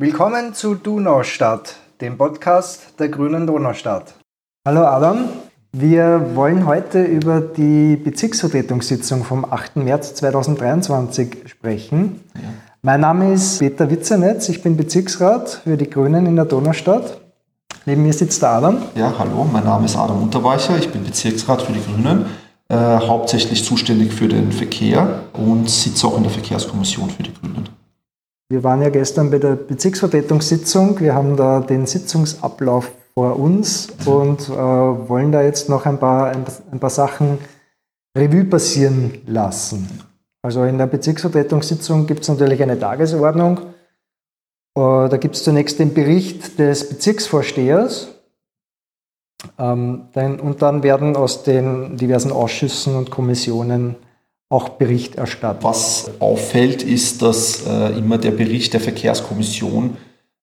Willkommen zu Donaustadt, dem Podcast der Grünen Donaustadt. Hallo Adam, wir wollen heute über die Bezirksvertretungssitzung vom 8. März 2023 sprechen. Ja. Mein Name ist Peter Witzernetz, ich bin Bezirksrat für die Grünen in der Donaustadt. Neben mir sitzt der Adam. Ja, hallo, mein Name ist Adam Unterweicher, ich bin Bezirksrat für die Grünen, äh, hauptsächlich zuständig für den Verkehr und sitze auch in der Verkehrskommission für die Grünen. Wir waren ja gestern bei der Bezirksvertretungssitzung, wir haben da den Sitzungsablauf vor uns und äh, wollen da jetzt noch ein paar, ein, ein paar Sachen Revue passieren lassen. Also in der Bezirksvertretungssitzung gibt es natürlich eine Tagesordnung. Äh, da gibt es zunächst den Bericht des Bezirksvorstehers. Ähm, und dann werden aus den diversen Ausschüssen und Kommissionen auch Bericht erstattet. Was auffällt, ist, dass äh, immer der Bericht der Verkehrskommission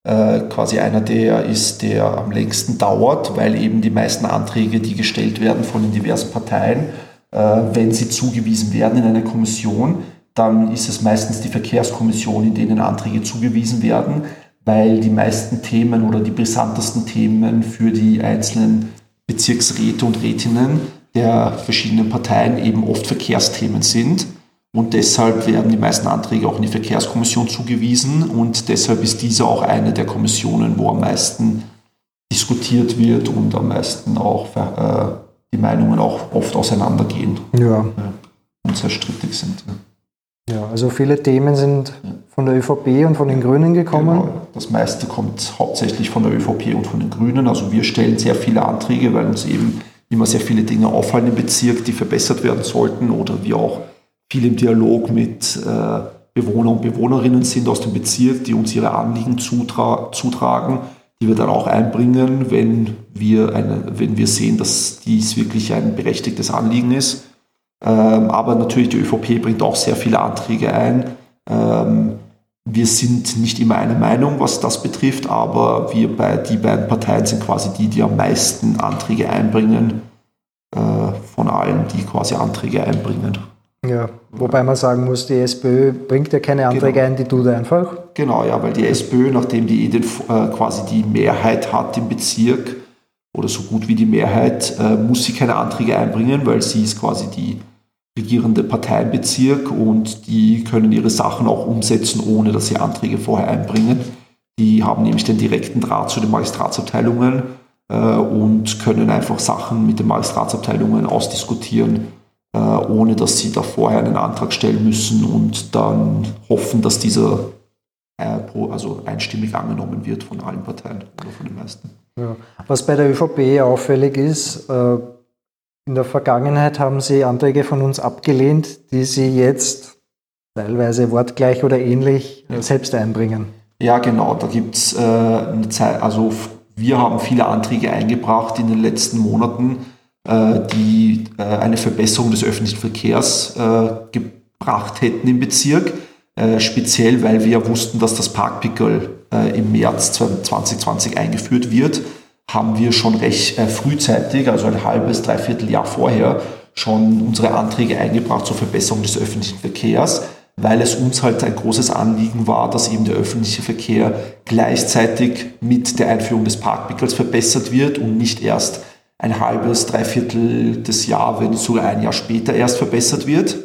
äh, quasi einer der ist, der am längsten dauert, weil eben die meisten Anträge, die gestellt werden von den diversen Parteien, wenn sie zugewiesen werden in eine Kommission, dann ist es meistens die Verkehrskommission, in denen Anträge zugewiesen werden, weil die meisten Themen oder die brisantesten Themen für die einzelnen Bezirksräte und Rätinnen der verschiedenen Parteien eben oft Verkehrsthemen sind. Und deshalb werden die meisten Anträge auch in die Verkehrskommission zugewiesen. Und deshalb ist diese auch eine der Kommissionen, wo am meisten diskutiert wird und am meisten auch äh, die Meinungen auch oft auseinandergehen ja. und sehr strittig sind. Ja. Ja, also viele Themen sind von der ÖVP und von den Grünen gekommen. Genau. Das meiste kommt hauptsächlich von der ÖVP und von den Grünen. Also wir stellen sehr viele Anträge, weil uns eben immer sehr viele Dinge auffallen im Bezirk, die verbessert werden sollten oder wir auch viel im Dialog mit äh, Bewohner und Bewohnerinnen sind aus dem Bezirk, die uns ihre Anliegen zutra zutragen, die wir dann auch einbringen, wenn wir, eine, wenn wir sehen, dass dies wirklich ein berechtigtes Anliegen ist. Ähm, aber natürlich, die ÖVP bringt auch sehr viele Anträge ein. Ähm, wir sind nicht immer einer Meinung, was das betrifft, aber wir bei, die beiden Parteien sind quasi die, die am meisten Anträge einbringen, von allen, die quasi Anträge einbringen. Ja, wobei man sagen muss, die SPÖ bringt ja keine Anträge genau. ein, die tut einfach. Genau, ja, weil die SPÖ, nachdem die den, äh, quasi die Mehrheit hat im Bezirk oder so gut wie die Mehrheit, äh, muss sie keine Anträge einbringen, weil sie ist quasi die regierende Parteienbezirk und die können ihre Sachen auch umsetzen, ohne dass sie Anträge vorher einbringen. Die haben nämlich den direkten Draht zu den Magistratsabteilungen und können einfach Sachen mit den Magistratsabteilungen ausdiskutieren, äh, ohne dass sie da vorher einen Antrag stellen müssen und dann hoffen, dass dieser äh, also einstimmig angenommen wird von allen Parteien oder von den meisten. Ja. Was bei der ÖVP auffällig ist, äh, in der Vergangenheit haben Sie Anträge von uns abgelehnt, die Sie jetzt teilweise wortgleich oder ähnlich ja. selbst einbringen. Ja, genau. Da gibt es äh, eine Zeit, also wir haben viele Anträge eingebracht in den letzten Monaten, äh, die äh, eine Verbesserung des öffentlichen Verkehrs äh, gebracht hätten im Bezirk. Speziell, weil wir wussten, dass das Parkpickel im März 2020 eingeführt wird haben wir schon recht frühzeitig, also ein halbes, dreiviertel Jahr vorher, schon unsere Anträge eingebracht zur Verbesserung des öffentlichen Verkehrs, weil es uns halt ein großes Anliegen war, dass eben der öffentliche Verkehr gleichzeitig mit der Einführung des Parkpickels verbessert wird und nicht erst ein halbes, dreiviertel des Jahr, wenn sogar ein Jahr später erst verbessert wird.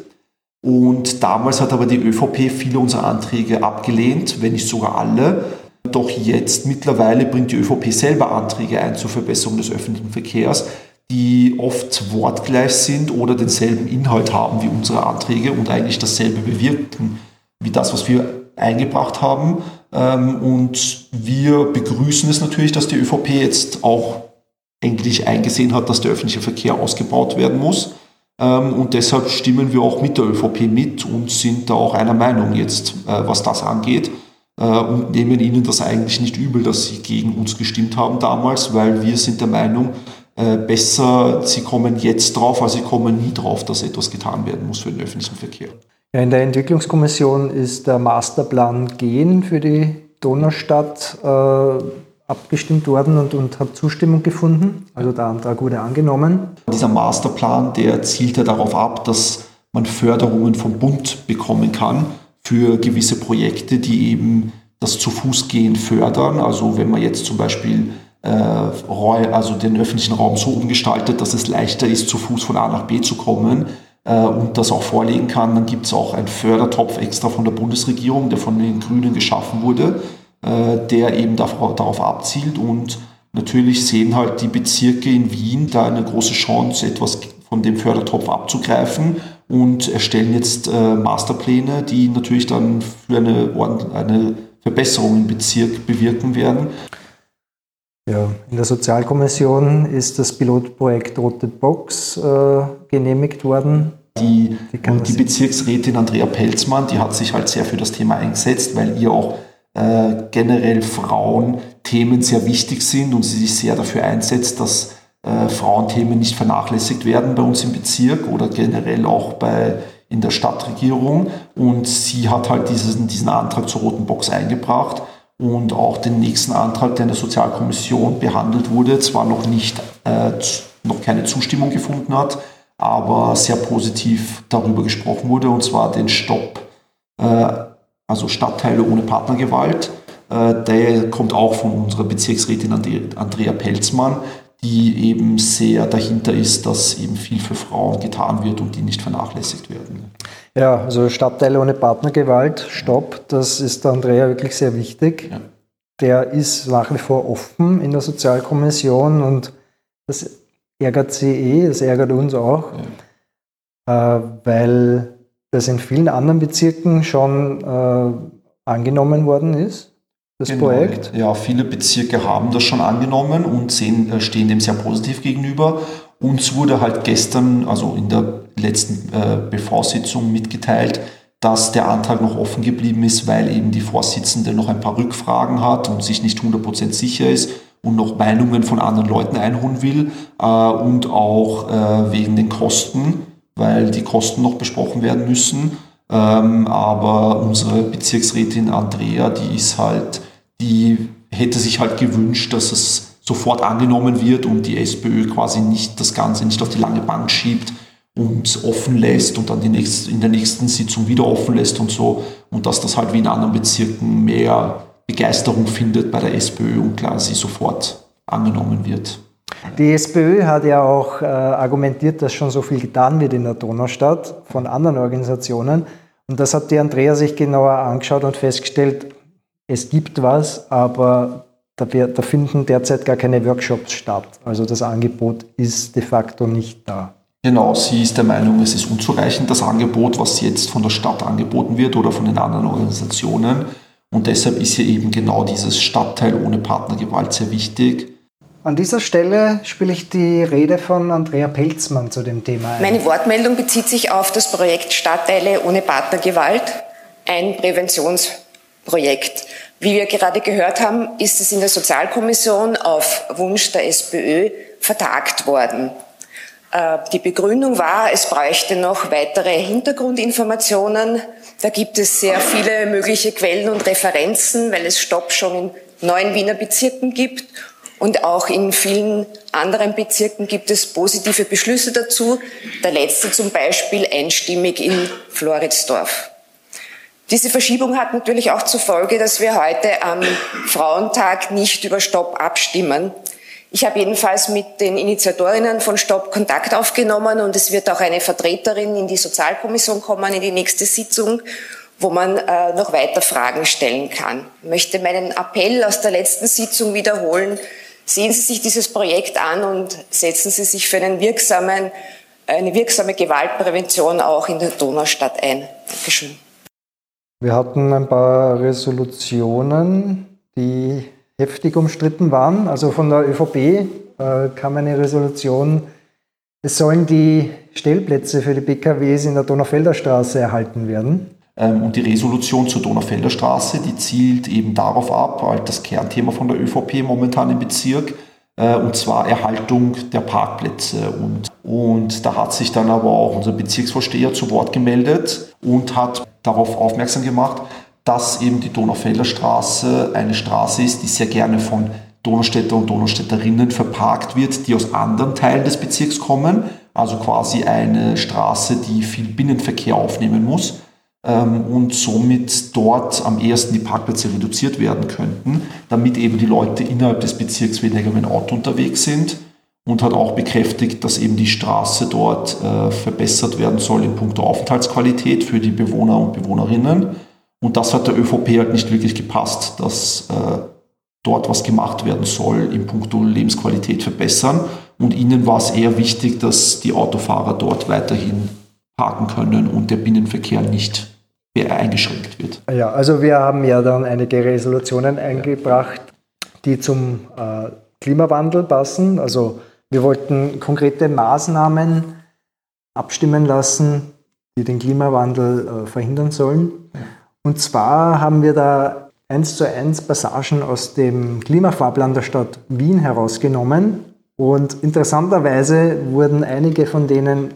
Und damals hat aber die ÖVP viele unserer Anträge abgelehnt, wenn nicht sogar alle. Doch jetzt mittlerweile bringt die ÖVP selber Anträge ein zur Verbesserung des öffentlichen Verkehrs, die oft wortgleich sind oder denselben Inhalt haben wie unsere Anträge und eigentlich dasselbe bewirken wie das, was wir eingebracht haben. Ähm, und wir begrüßen es natürlich, dass die ÖVP jetzt auch endlich eingesehen hat, dass der öffentliche Verkehr ausgebaut werden muss. Ähm, und deshalb stimmen wir auch mit der ÖVP mit und sind da auch einer Meinung jetzt, äh, was das angeht. Äh, und nehmen ihnen das eigentlich nicht übel, dass sie gegen uns gestimmt haben damals, weil wir sind der Meinung, äh, besser, sie kommen jetzt drauf, als sie kommen nie drauf, dass etwas getan werden muss für den öffentlichen Verkehr. Ja, in der Entwicklungskommission ist der Masterplan Gehen für die Donaustadt äh, abgestimmt worden und, und hat Zustimmung gefunden. Also der Antrag wurde angenommen. Dieser Masterplan, der zielt ja darauf ab, dass man Förderungen vom Bund bekommen kann für gewisse Projekte, die eben das Zu-Fuß-Gehen fördern. Also wenn man jetzt zum Beispiel also den öffentlichen Raum so umgestaltet, dass es leichter ist, zu Fuß von A nach B zu kommen äh, und das auch vorlegen kann, dann gibt es auch einen Fördertopf extra von der Bundesregierung, der von den Grünen geschaffen wurde, äh, der eben darauf abzielt und natürlich sehen halt die Bezirke in Wien da eine große Chance, etwas von dem Fördertopf abzugreifen und erstellen jetzt äh, Masterpläne, die natürlich dann für eine, eine Verbesserung im Bezirk bewirken werden. Ja, in der Sozialkommission ist das Pilotprojekt Rote Box äh, genehmigt worden. Die, die Bezirksrätin Andrea Pelzmann, die hat sich halt sehr für das Thema eingesetzt, weil ihr auch äh, generell Frauenthemen sehr wichtig sind und sie sich sehr dafür einsetzt, dass äh, Frauenthemen nicht vernachlässigt werden bei uns im Bezirk oder generell auch bei, in der Stadtregierung. Und sie hat halt diesen, diesen Antrag zur Roten Box eingebracht und auch den nächsten Antrag, der in der Sozialkommission behandelt wurde, zwar noch nicht, äh, noch keine Zustimmung gefunden hat, aber sehr positiv darüber gesprochen wurde, und zwar den Stopp, äh, also Stadtteile ohne Partnergewalt. Äh, der kommt auch von unserer Bezirksrätin Andrea Pelzmann, die eben sehr dahinter ist, dass eben viel für Frauen getan wird und die nicht vernachlässigt werden. Ja, also Stadtteile ohne Partnergewalt, Stopp, das ist der Andrea wirklich sehr wichtig. Ja. Der ist nach wie vor offen in der Sozialkommission und das ärgert sie eh, das ärgert uns auch, ja. äh, weil das in vielen anderen Bezirken schon äh, angenommen worden ist das genau, Projekt? Ja, viele Bezirke haben das schon angenommen und sehen, äh, stehen dem sehr positiv gegenüber. Uns wurde halt gestern, also in der letzten äh, BV-Sitzung mitgeteilt, dass der Antrag noch offen geblieben ist, weil eben die Vorsitzende noch ein paar Rückfragen hat und sich nicht 100% sicher ist und noch Meinungen von anderen Leuten einholen will äh, und auch äh, wegen den Kosten, weil die Kosten noch besprochen werden müssen. Ähm, aber unsere Bezirksrätin Andrea, die ist halt die hätte sich halt gewünscht, dass es sofort angenommen wird und die SPÖ quasi nicht das Ganze nicht auf die lange Bank schiebt und offen lässt und dann die nächste, in der nächsten Sitzung wieder offen lässt und so. Und dass das halt wie in anderen Bezirken mehr Begeisterung findet bei der SPÖ und quasi sofort angenommen wird. Die SPÖ hat ja auch äh, argumentiert, dass schon so viel getan wird in der Donaustadt von anderen Organisationen. Und das hat die Andrea sich genauer angeschaut und festgestellt, es gibt was, aber da, da, finden derzeit gar keine Workshops statt. Also das Angebot ist de facto nicht da. Genau, sie ist der Meinung, es ist unzureichend, das Angebot, was jetzt von der Stadt angeboten wird oder von den anderen Organisationen. Und deshalb ist hier eben genau dieses Stadtteil ohne Partnergewalt sehr wichtig. An dieser Stelle spiele ich die Rede von Andrea Pelzmann zu dem Thema ein. Meine Wortmeldung bezieht sich auf das Projekt Stadtteile ohne Partnergewalt, ein Präventionsprojekt. Wie wir gerade gehört haben, ist es in der Sozialkommission auf Wunsch der SPÖ vertagt worden. Äh, die Begründung war, es bräuchte noch weitere Hintergrundinformationen. Da gibt es sehr viele mögliche Quellen und Referenzen, weil es Stopp schon in neun Wiener Bezirken gibt. Und auch in vielen anderen Bezirken gibt es positive Beschlüsse dazu. Der letzte zum Beispiel einstimmig in Floridsdorf. Diese Verschiebung hat natürlich auch zur Folge, dass wir heute am Frauentag nicht über Stopp abstimmen. Ich habe jedenfalls mit den Initiatorinnen von Stopp Kontakt aufgenommen und es wird auch eine Vertreterin in die Sozialkommission kommen, in die nächste Sitzung, wo man äh, noch weiter Fragen stellen kann. Ich möchte meinen Appell aus der letzten Sitzung wiederholen. Sehen Sie sich dieses Projekt an und setzen Sie sich für einen wirksamen, eine wirksame Gewaltprävention auch in der Donaustadt ein. Dankeschön. Wir hatten ein paar Resolutionen, die heftig umstritten waren. Also von der ÖVP äh, kam eine Resolution, es sollen die Stellplätze für die PKWs in der Donaufelder Straße erhalten werden. Ähm, und die Resolution zur Donaufelder Straße, die zielt eben darauf ab, halt das Kernthema von der ÖVP momentan im Bezirk, äh, und zwar Erhaltung der Parkplätze. Und, und da hat sich dann aber auch unser Bezirksvorsteher zu Wort gemeldet und hat darauf aufmerksam gemacht, dass eben die Donaufelder Straße eine Straße ist, die sehr gerne von Donaustädter und Donaustädterinnen verparkt wird, die aus anderen Teilen des Bezirks kommen. Also quasi eine Straße, die viel Binnenverkehr aufnehmen muss. ähm, und somit dort am ehesten die Parkplätze reduziert werden könnten, damit eben die Leute innerhalb des Bezirks weniger mit dem Auto unterwegs sind und hat auch bekräftigt, dass eben die Straße dort äh, verbessert werden soll in puncto Aufenthaltsqualität für die Bewohner und Bewohnerinnen. Und das hat der ÖVP halt nicht wirklich gepasst, dass äh, dort was gemacht werden soll in puncto Lebensqualität verbessern. Und ihnen war es eher wichtig, dass die Autofahrer dort weiterhin parken können und der Binnenverkehr nicht eingeschränkt wird. Ja, also wir haben ja dann einige Resolutionen eingebracht, die zum äh, Klimawandel passen. Also wir wollten konkrete Maßnahmen abstimmen lassen, die den Klimawandel äh, verhindern sollen. Und zwar haben wir da eins zu eins Passagen aus dem Klimafahrplan der Stadt Wien herausgenommen. Und interessanterweise wurden einige von denen,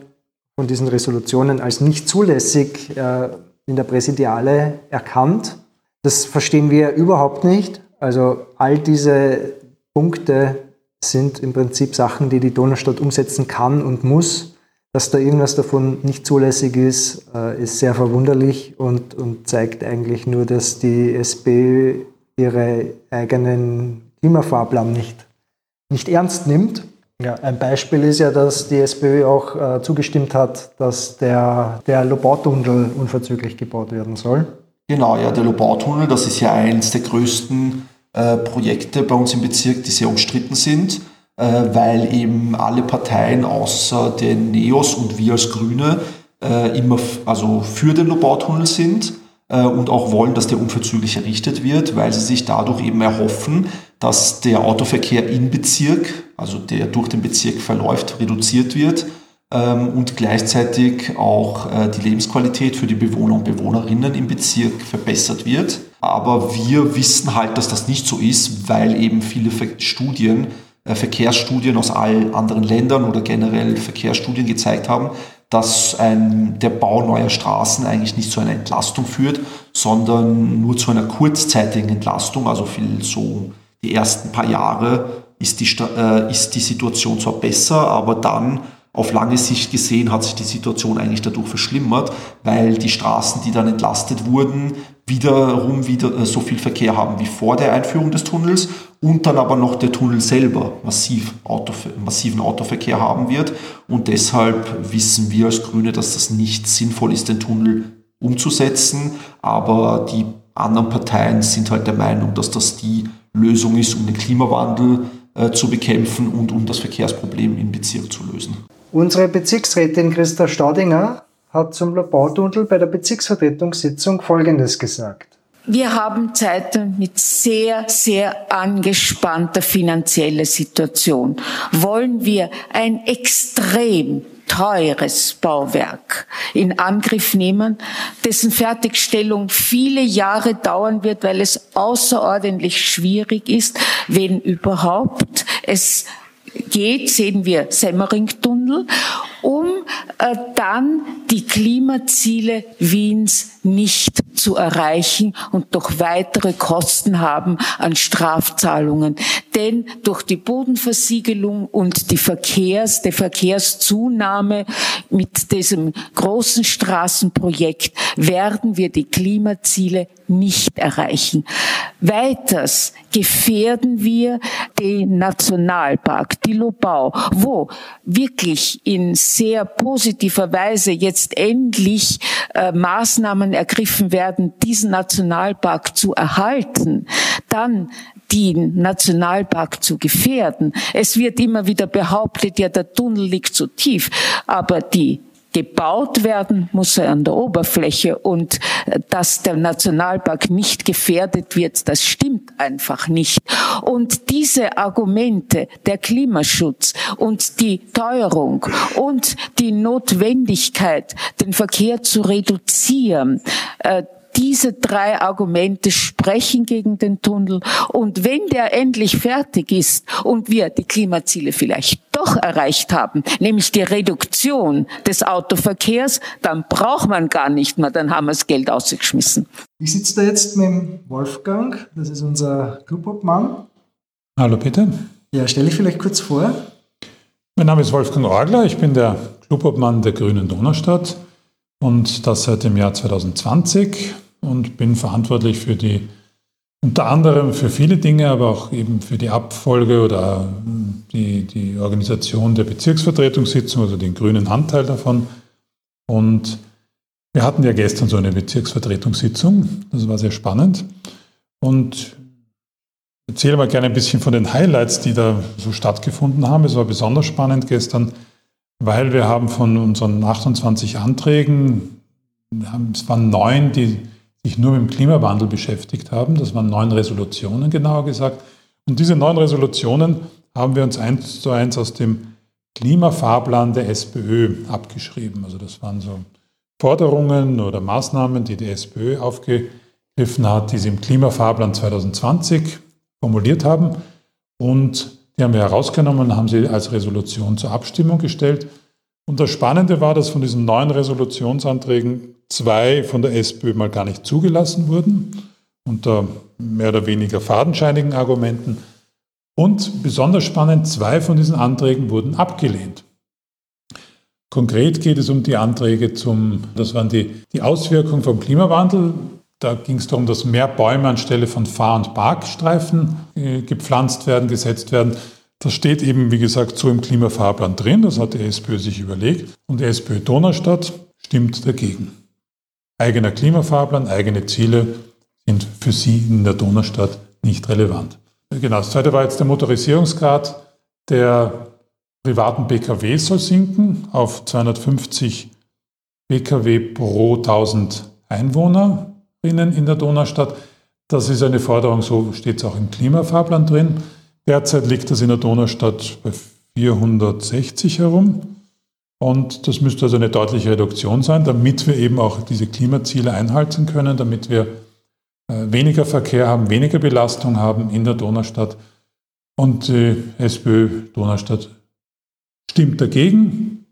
von diesen Resolutionen als nicht zulässig äh, in der Präsidiale erkannt. Das verstehen wir überhaupt nicht. Also all diese Punkte sind im Prinzip Sachen, die die Donaustadt umsetzen kann und muss. Dass da irgendwas davon nicht zulässig ist, äh, ist sehr verwunderlich und, und zeigt eigentlich nur, dass die SPÖ ihre eigenen Klimafahrplan nicht, nicht ernst nimmt. Ja, ein Beispiel ist ja, dass die SPÖ auch äh, zugestimmt hat, dass der, der Lobautunnel unverzüglich gebaut werden soll. Genau, ja, der Lobautunnel, das ist ja eines der größten äh, Projekte bei uns im Bezirk, die sehr umstritten sind. Äh, weil eben alle Parteien außer den Neos und wir als Grüne äh, immer also für den Lobautunnel sind äh, und auch wollen, dass der unverzüglich errichtet wird, weil sie sich dadurch eben erhoffen, dass der Autoverkehr im Bezirk, also der durch den Bezirk verläuft, reduziert wird ähm, und gleichzeitig auch die Lebensqualität für die Bewohner und Bewohnerinnen im Bezirk verbessert wird. Aber wir wissen halt, dass das nicht so ist, weil eben viele Studien Verkehrsstudien aus allen anderen Ländern oder generell Verkehrsstudien gezeigt haben, dass ein, der Bau neuer Straßen eigentlich nicht zu einer Entlastung führt, sondern nur zu einer kurzzeitigen Entlastung, also viel so die ersten paar Jahre ist die, äh, ist die Situation zwar besser, aber dann auf lange Sicht gesehen hat sich die Situation eigentlich dadurch verschlimmert, weil die Straßen, die dann entlastet wurden, wiederum wieder äh, so viel Verkehr haben wie vor der Einführung des Tunnels und dann aber noch der Tunnel selber massiv Auto, massiven Autoverkehr haben wird. Und deshalb wissen wir als Grüne, dass das nicht sinnvoll ist, den Tunnel umzusetzen. Aber die anderen Parteien sind halt der Meinung, dass das die Lösung ist, um den Klimawandel äh, zu bekämpfen und um das Verkehrsproblem im Bezirk zu lösen. Unsere Bezirksrätin Christa Staudinger hat zum Bautunnel bei der Bezirksvertretungssitzung Folgendes gesagt. Wir haben Zeiten mit sehr, sehr angespannter finanzieller Situation. Wollen wir ein extrem teures Bauwerk in Angriff nehmen, dessen Fertigstellung viele Jahre dauern wird, weil es außerordentlich schwierig ist, wenn überhaupt es geht, sehen wir Semmering-Tunnel, dann die Klimaziele Wiens nicht zu erreichen und doch weitere Kosten haben an Strafzahlungen. Denn durch die Bodenversiegelung und die Verkehrs, der Verkehrszunahme mit diesem großen Straßenprojekt werden wir die Klimaziele nicht erreichen. Weiters gefährden wir den Nationalpark, die Lobau, wo wirklich in sehr positiver Weise jetzt endlich äh, Maßnahmen ergriffen werden, diesen Nationalpark zu erhalten, dann den Nationalpark zu gefährden. Es wird immer wieder behauptet, ja, der Tunnel liegt zu tief, aber die gebaut werden muss er an der Oberfläche und äh, dass der Nationalpark nicht gefährdet wird, das stimmt einfach nicht. Und diese Argumente, der Klimaschutz und die Teuerung und die Notwendigkeit, den Verkehr zu reduzieren, äh, diese drei Argumente sprechen gegen den Tunnel. Und wenn der endlich fertig ist und wir die Klimaziele vielleicht doch erreicht haben, nämlich die Reduktion des Autoverkehrs, dann braucht man gar nicht mehr, dann haben wir das Geld ausgeschmissen. Ich sitze da jetzt mit Wolfgang, das ist unser Clubobmann. Hallo bitte. Ja, stelle ich vielleicht kurz vor. Mein Name ist Wolfgang Orgler, ich bin der Clubobmann der Grünen Donaustadt. und das seit dem Jahr 2020 und bin verantwortlich für die unter anderem für viele Dinge, aber auch eben für die Abfolge oder die, die Organisation der Bezirksvertretungssitzung, also den grünen Anteil davon. Und wir hatten ja gestern so eine Bezirksvertretungssitzung, das war sehr spannend. Und ich erzähle mal gerne ein bisschen von den Highlights, die da so stattgefunden haben. Es war besonders spannend gestern, weil wir haben von unseren 28 Anträgen, es waren neun, die sich nur mit dem Klimawandel beschäftigt haben. Das waren neun Resolutionen, genauer gesagt. Und diese neun Resolutionen haben wir uns eins zu eins aus dem Klimafahrplan der SPÖ abgeschrieben. Also das waren so Forderungen oder Maßnahmen, die die SPÖ aufgegriffen hat, die sie im Klimafahrplan 2020 formuliert haben. Und die haben wir herausgenommen und haben sie als Resolution zur Abstimmung gestellt. Und das Spannende war, dass von diesen neun Resolutionsanträgen zwei von der SPÖ mal gar nicht zugelassen wurden, unter mehr oder weniger fadenscheinigen Argumenten. Und besonders spannend, zwei von diesen Anträgen wurden abgelehnt. Konkret geht es um die Anträge zum, das waren die, die Auswirkungen vom Klimawandel. Da ging es darum, dass mehr Bäume anstelle von Fahr- und Parkstreifen äh, gepflanzt werden, gesetzt werden. Das steht eben, wie gesagt, so im Klimafahrplan drin. Das hat die SPÖ sich überlegt. Und die SPÖ Donaustadt stimmt dagegen. Eigener Klimafahrplan, eigene Ziele sind für sie in der Donaustadt nicht relevant. Genau, das zweite war jetzt der Motorisierungsgrad der privaten Pkw soll sinken auf 250 Pkw pro 1000 Einwohnerinnen in der Donaustadt. Das ist eine Forderung, so steht es auch im Klimafahrplan drin. Derzeit liegt das in der Donaustadt bei 460 herum. Und das müsste also eine deutliche Reduktion sein, damit wir eben auch diese Klimaziele einhalten können, damit wir äh, weniger Verkehr haben, weniger Belastung haben in der Donaustadt. Und die SPÖ Donaustadt stimmt dagegen.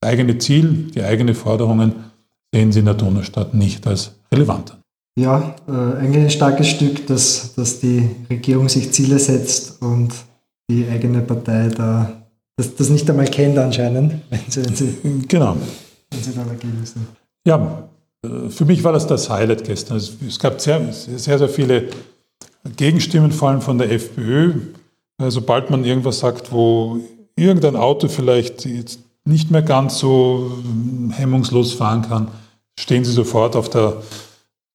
Das eigene Ziel, die eigenen Forderungen sehen sie in der Donaustadt nicht als relevant an. Ja, äh, eigentlich ein starkes Stück, dass, dass die Regierung sich Ziele setzt und die eigene Partei da das, das nicht einmal kennt anscheinend, wenn sie, wenn sie, genau. wenn sie da dagegen sind. Ja, äh, für mich war das das Highlight gestern. Es, gab sehr, sehr, sehr viele Gegenstimmen, vor allem von der FPÖ. Sobald man irgendwas sagt, wo irgendein Auto vielleicht jetzt nicht mehr ganz so hemmungslos fahren kann, stehen sie sofort auf der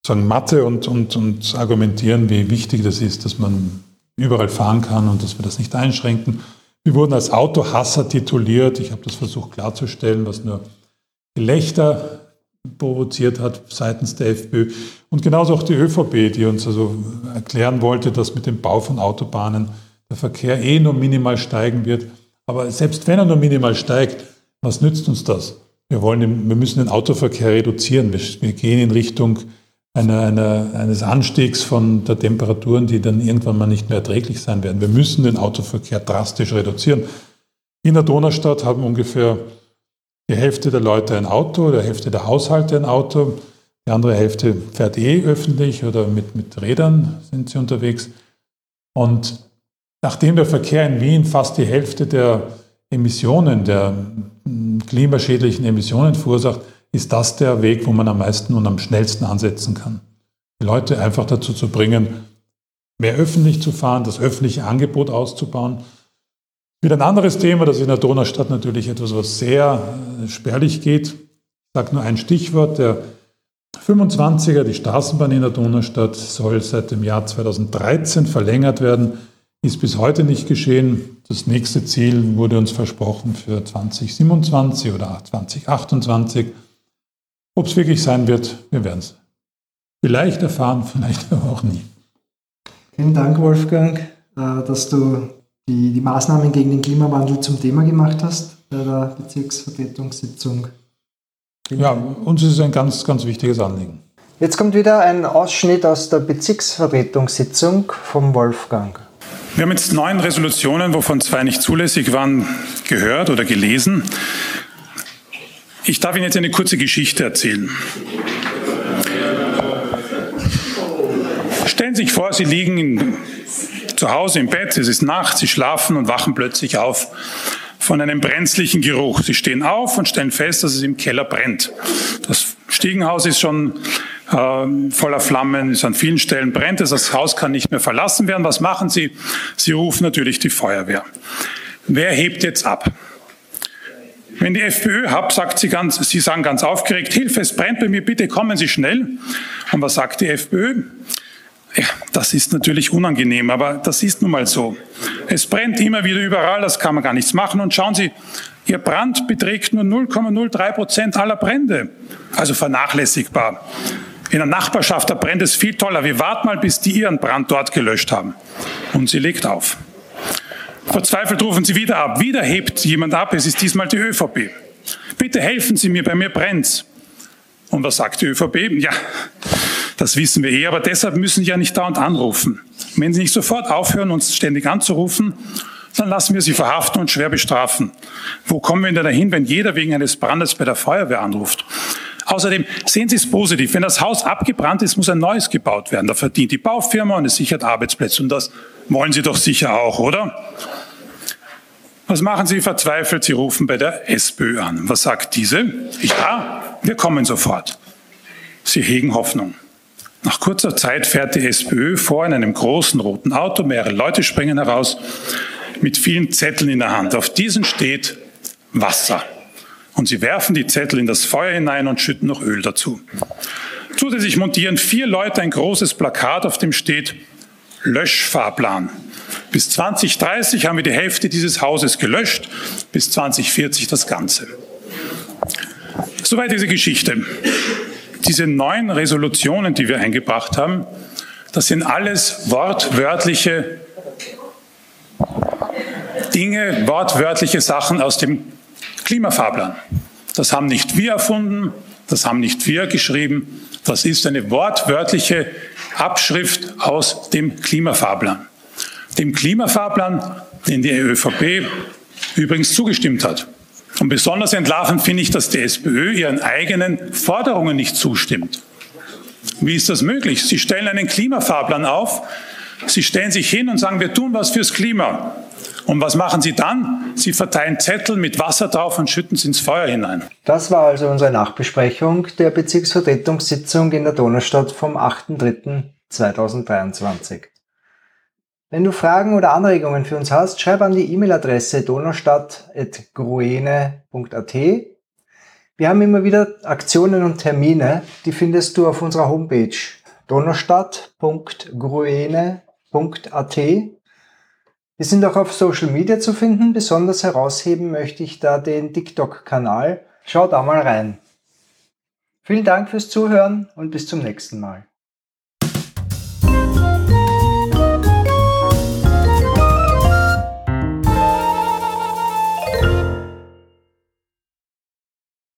sagen, Matte und, und, und argumentieren, wie wichtig das ist, dass man überall fahren kann und dass wir das nicht einschränken. Wir wurden als Autohasser tituliert. Ich habe das versucht klarzustellen, was nur Gelächter provoziert hat seitens der FPÖ. Und genauso auch die ÖVP, die uns also erklären wollte, dass mit dem Bau von Autobahnen der Verkehr eh nur minimal steigen wird. Aber selbst wenn er nur minimal steigt, was nützt uns das? Wir, wollen, wir müssen den Autoverkehr reduzieren. Wir, wir gehen in Richtung einer, einer, eines Anstiegs von der Temperaturen, die dann irgendwann mal nicht mehr erträglich sein werden. Wir müssen den Autoverkehr drastisch reduzieren. In der Donaustadt haben ungefähr die Hälfte der Leute ein Auto, die Hälfte der Haushalte ein Auto, die andere Hälfte fährt eh öffentlich oder mit, mit Rädern sind sie unterwegs. Und nachdem der Verkehr in Wien fast die Hälfte der Emissionen, der klimaschädlichen Emissionen verursacht, ist das der Weg, wo man am meisten und am schnellsten ansetzen kann. Die Leute einfach dazu zu bringen, mehr öffentlich zu fahren, das öffentliche Angebot auszubauen. Wieder ein anderes Thema, das in der Donaustadt natürlich etwas, was sehr äh, spärlich geht. Ich sage nur ein Stichwort. Der 25er, die Straßenbahn in der Donaustadt, soll seit dem Jahr 2013 verlängert werden. Ist bis heute nicht geschehen. Das nächste Ziel wurde uns versprochen für 2027 oder 2028. Ob es wirklich sein wird, wir werden es vielleicht erfahren, vielleicht aber auch nie. Vielen Dank, Wolfgang, äh, dass du die, die Maßnahmen gegen den Klimawandel zum Thema gemacht hast bei der Bezirksvertretungssitzung. Ja, uns ist es ein ganz, ganz wichtiges Anliegen. Jetzt kommt wieder ein Ausschnitt aus der Bezirksvertretungssitzung vom Wolfgang. Wir haben jetzt neun Resolutionen, wovon zwei nicht zulässig waren, gehört oder gelesen. Ich darf Ihnen jetzt eine kurze Geschichte erzählen. Stellen Sie sich vor, Sie liegen zu Hause im Bett, es ist Nacht, Sie schlafen und wachen plötzlich auf von einem brenzlichen Geruch. Sie stehen auf und stellen fest, dass es im Keller brennt. Das Stiegenhaus ist schon äh, voller Flammen, ist an vielen Stellen brennt das Haus kann nicht mehr verlassen werden. Was machen Sie? Sie rufen natürlich die Feuerwehr. Wer hebt jetzt ab? Wenn die FPÖ habt, sagt sie ganz, sie sagen ganz aufgeregt, Hilfe, es brennt bei mir, bitte kommen Sie schnell. Und was sagt die FPÖ? Ja, das ist natürlich unangenehm, aber das ist nun mal so. Es brennt immer wieder überall, das kann man gar nichts machen. Und schauen Sie, Ihr Brand beträgt nur 0,03 Prozent aller Brände, also vernachlässigbar. In der Nachbarschaft, da brennt es viel toller. Wir warten mal, bis die ihren Brand dort gelöscht haben. Und sie legt auf. Verzweifelt rufen sie wieder ab. Wieder hebt jemand ab. Es ist diesmal die ÖVP. Bitte helfen Sie mir, bei mir brennt's. Und was sagt die ÖVP? Ja, das wissen wir eh, aber deshalb müssen Sie ja nicht dauernd anrufen. Wenn Sie nicht sofort aufhören, uns ständig anzurufen, dann lassen wir Sie verhaften und schwer bestrafen. Wo kommen wir denn dahin, wenn jeder wegen eines Brandes bei der Feuerwehr anruft? Außerdem sehen Sie es positiv. Wenn das Haus abgebrannt ist, muss ein neues gebaut werden. Da verdient die Baufirma und es sichert Arbeitsplätze. Und das wollen Sie doch sicher auch, oder? Was machen Sie verzweifelt? Sie rufen bei der SPÖ an. Was sagt diese? Ja, wir kommen sofort. Sie hegen Hoffnung. Nach kurzer Zeit fährt die SPÖ vor in einem großen roten Auto. Mehrere Leute springen heraus mit vielen Zetteln in der Hand. Auf diesen steht Wasser. Und sie werfen die Zettel in das Feuer hinein und schütten noch Öl dazu. Zusätzlich montieren vier Leute ein großes Plakat, auf dem steht Löschfahrplan. Bis 2030 haben wir die Hälfte dieses Hauses gelöscht, bis 2040 das Ganze. Soweit diese Geschichte. Diese neuen Resolutionen, die wir eingebracht haben, das sind alles wortwörtliche Dinge, wortwörtliche Sachen aus dem Klimafahrplan. Das haben nicht wir erfunden, das haben nicht wir geschrieben, das ist eine wortwörtliche Abschrift aus dem Klimafahrplan. Dem Klimafahrplan, den die ÖVP übrigens zugestimmt hat. Und besonders entlarvend finde ich, dass die SPÖ ihren eigenen Forderungen nicht zustimmt. Wie ist das möglich? Sie stellen einen Klimafahrplan auf, sie stellen sich hin und sagen, wir tun was fürs Klima. Und was machen Sie dann? Sie verteilen Zettel mit Wasser drauf und schütten sie ins Feuer hinein. Das war also unsere Nachbesprechung der Bezirksvertretungssitzung in der Donaustadt vom 8.3.2023. Wenn du Fragen oder Anregungen für uns hast, schreib an die E-Mail-Adresse donaustadt.gruene.at. Wir haben immer wieder Aktionen und Termine, die findest du auf unserer Homepage donaustadt.gruene.at. Wir sind auch auf Social Media zu finden. Besonders herausheben möchte ich da den TikTok-Kanal. Schau da mal rein. Vielen Dank fürs Zuhören und bis zum nächsten Mal.